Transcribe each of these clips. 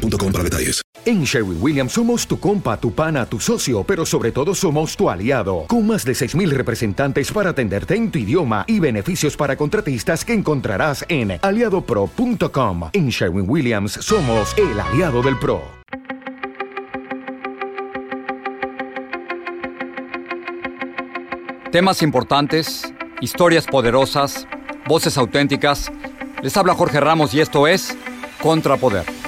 para detalles. En Sherwin Williams somos tu compa, tu pana, tu socio, pero sobre todo somos tu aliado. Con más de 6.000 representantes para atenderte en tu idioma y beneficios para contratistas que encontrarás en aliadopro.com. En Sherwin Williams somos el aliado del PRO. Temas importantes, historias poderosas, voces auténticas. Les habla Jorge Ramos y esto es Contrapoder.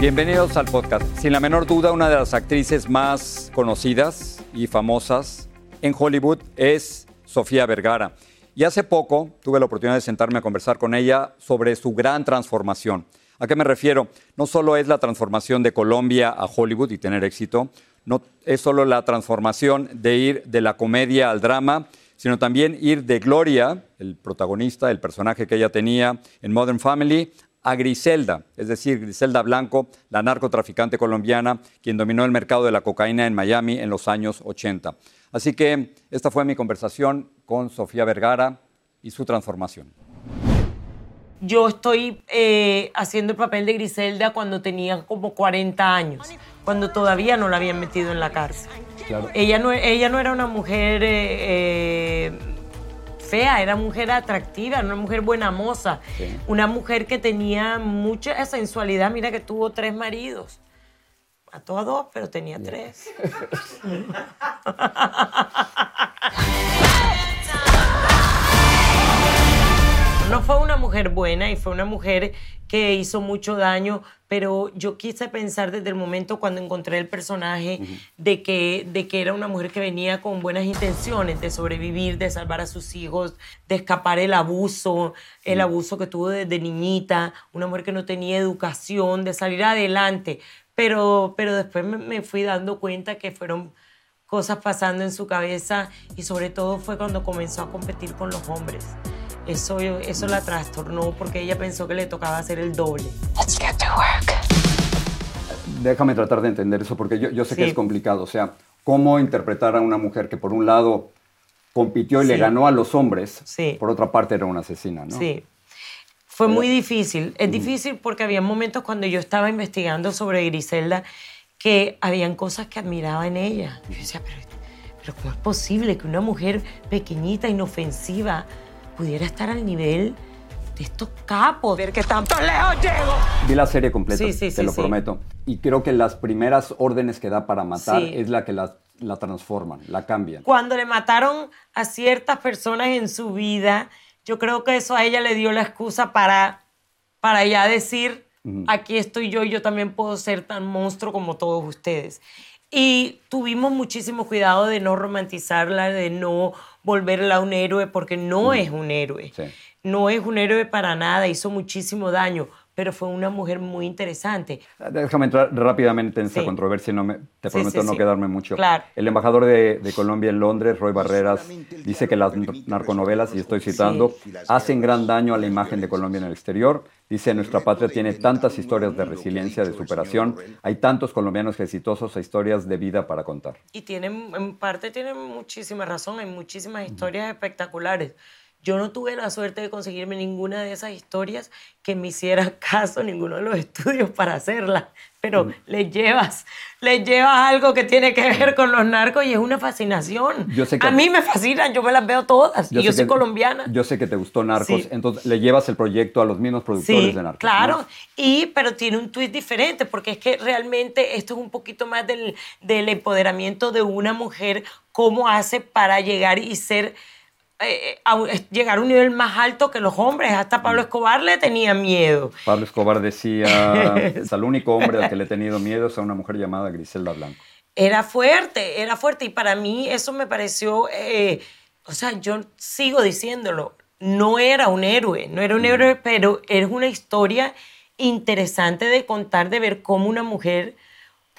Bienvenidos al podcast. Sin la menor duda, una de las actrices más conocidas y famosas en Hollywood es Sofía Vergara. Y hace poco tuve la oportunidad de sentarme a conversar con ella sobre su gran transformación. ¿A qué me refiero? No solo es la transformación de Colombia a Hollywood y tener éxito, no es solo la transformación de ir de la comedia al drama, sino también ir de Gloria, el protagonista, el personaje que ella tenía en Modern Family, a Griselda, es decir, Griselda Blanco, la narcotraficante colombiana, quien dominó el mercado de la cocaína en Miami en los años 80. Así que esta fue mi conversación con Sofía Vergara y su transformación. Yo estoy eh, haciendo el papel de Griselda cuando tenía como 40 años, cuando todavía no la habían metido en la cárcel. Ella, no, ella no era una mujer eh, eh, fea, era mujer atractiva, una mujer buena moza, una mujer que tenía mucha sensualidad. Mira que tuvo tres maridos. a a dos, pero tenía tres. no fue una mujer buena y fue una mujer que hizo mucho daño, pero yo quise pensar desde el momento cuando encontré el personaje de, que, de que era una mujer que venía con buenas intenciones de sobrevivir, de salvar a sus hijos, de escapar el abuso, el abuso que tuvo desde niñita, una mujer que no tenía educación, de salir adelante. Pero, pero después me, me fui dando cuenta que fueron cosas pasando en su cabeza y sobre todo fue cuando comenzó a competir con los hombres. Eso, eso la trastornó porque ella pensó que le tocaba hacer el doble. Déjame tratar de entender eso porque yo, yo sé que es complicado. O sea, ¿cómo interpretar a una mujer que por un lado compitió y le ganó a los hombres, por otra parte era una asesina, ¿no? Sí. Fue muy difícil. Es difícil porque había momentos cuando yo estaba investigando sobre Griselda que habían cosas que admiraba en ella. Yo decía, pero, pero ¿cómo es posible que una mujer pequeñita, inofensiva, pudiera estar al nivel de estos capos. Ver que tanto lejos llego. Vi la serie completa, te lo prometo. Y creo que las primeras órdenes que da para matar es la que la, la transforman, la cambian. Cuando le mataron a ciertas personas en su vida, yo creo que eso a ella le dio la excusa para, para ya decir, aquí estoy yo y yo también puedo ser tan monstruo como todos ustedes. Y tuvimos muchísimo cuidado de no romantizarla, de no volverla un héroe, porque no es un héroe. No es un héroe para nada, hizo muchísimo daño, pero fue una mujer muy interesante. Déjame entrar rápidamente en esta controversia, no me, te prometo no quedarme mucho. El embajador de, Colombia en Londres, Roy Barreras, dice que las narconovelas, y estoy citando, hacen gran daño a la imagen de Colombia en el exterior Dice, nuestra patria tiene tantas historias de resiliencia, de superación, hay tantos colombianos exitosos e historias de vida para contar. Y tienen, en parte tienen muchísima razón, hay muchísimas historias espectaculares. Yo no tuve la suerte de conseguirme ninguna de esas historias que me hiciera caso ninguno de los estudios para hacerlas, pero mm. le llevas, le llevas algo que tiene que ver con los narcos y es una fascinación. a mí me fascinan, yo me las veo todas y yo soy colombiana. Yo sé que te gustó Narcos, entonces le llevas el proyecto a los mismos productores de Narcos. Claro, y pero tiene un twist diferente porque es que realmente esto es un poquito más del, del empoderamiento de una mujer, cómo hace para llegar y ser eh, eh, llegar a un nivel más alto que los hombres. Hasta Pablo Escobar le tenía miedo. Pablo Escobar decía, es el único hombre al que le he tenido miedo es a una mujer llamada Griselda Blanco. Era fuerte, era fuerte. Y para mí eso me pareció, eh, o sea, yo sigo diciéndolo, no era un héroe, no era un héroe, pero es una historia interesante de contar, de ver cómo una mujer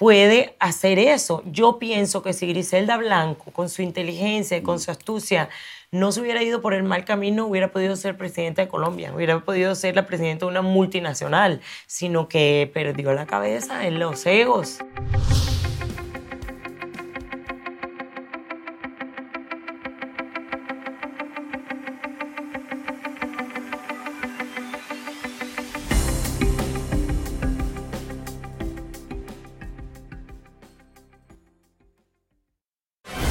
puede hacer eso. Yo pienso que si Griselda Blanco, con su inteligencia y con su astucia, no se hubiera ido por el mal camino, hubiera podido ser presidenta de Colombia, hubiera podido ser la presidenta de una multinacional, sino que perdió la cabeza en los egos.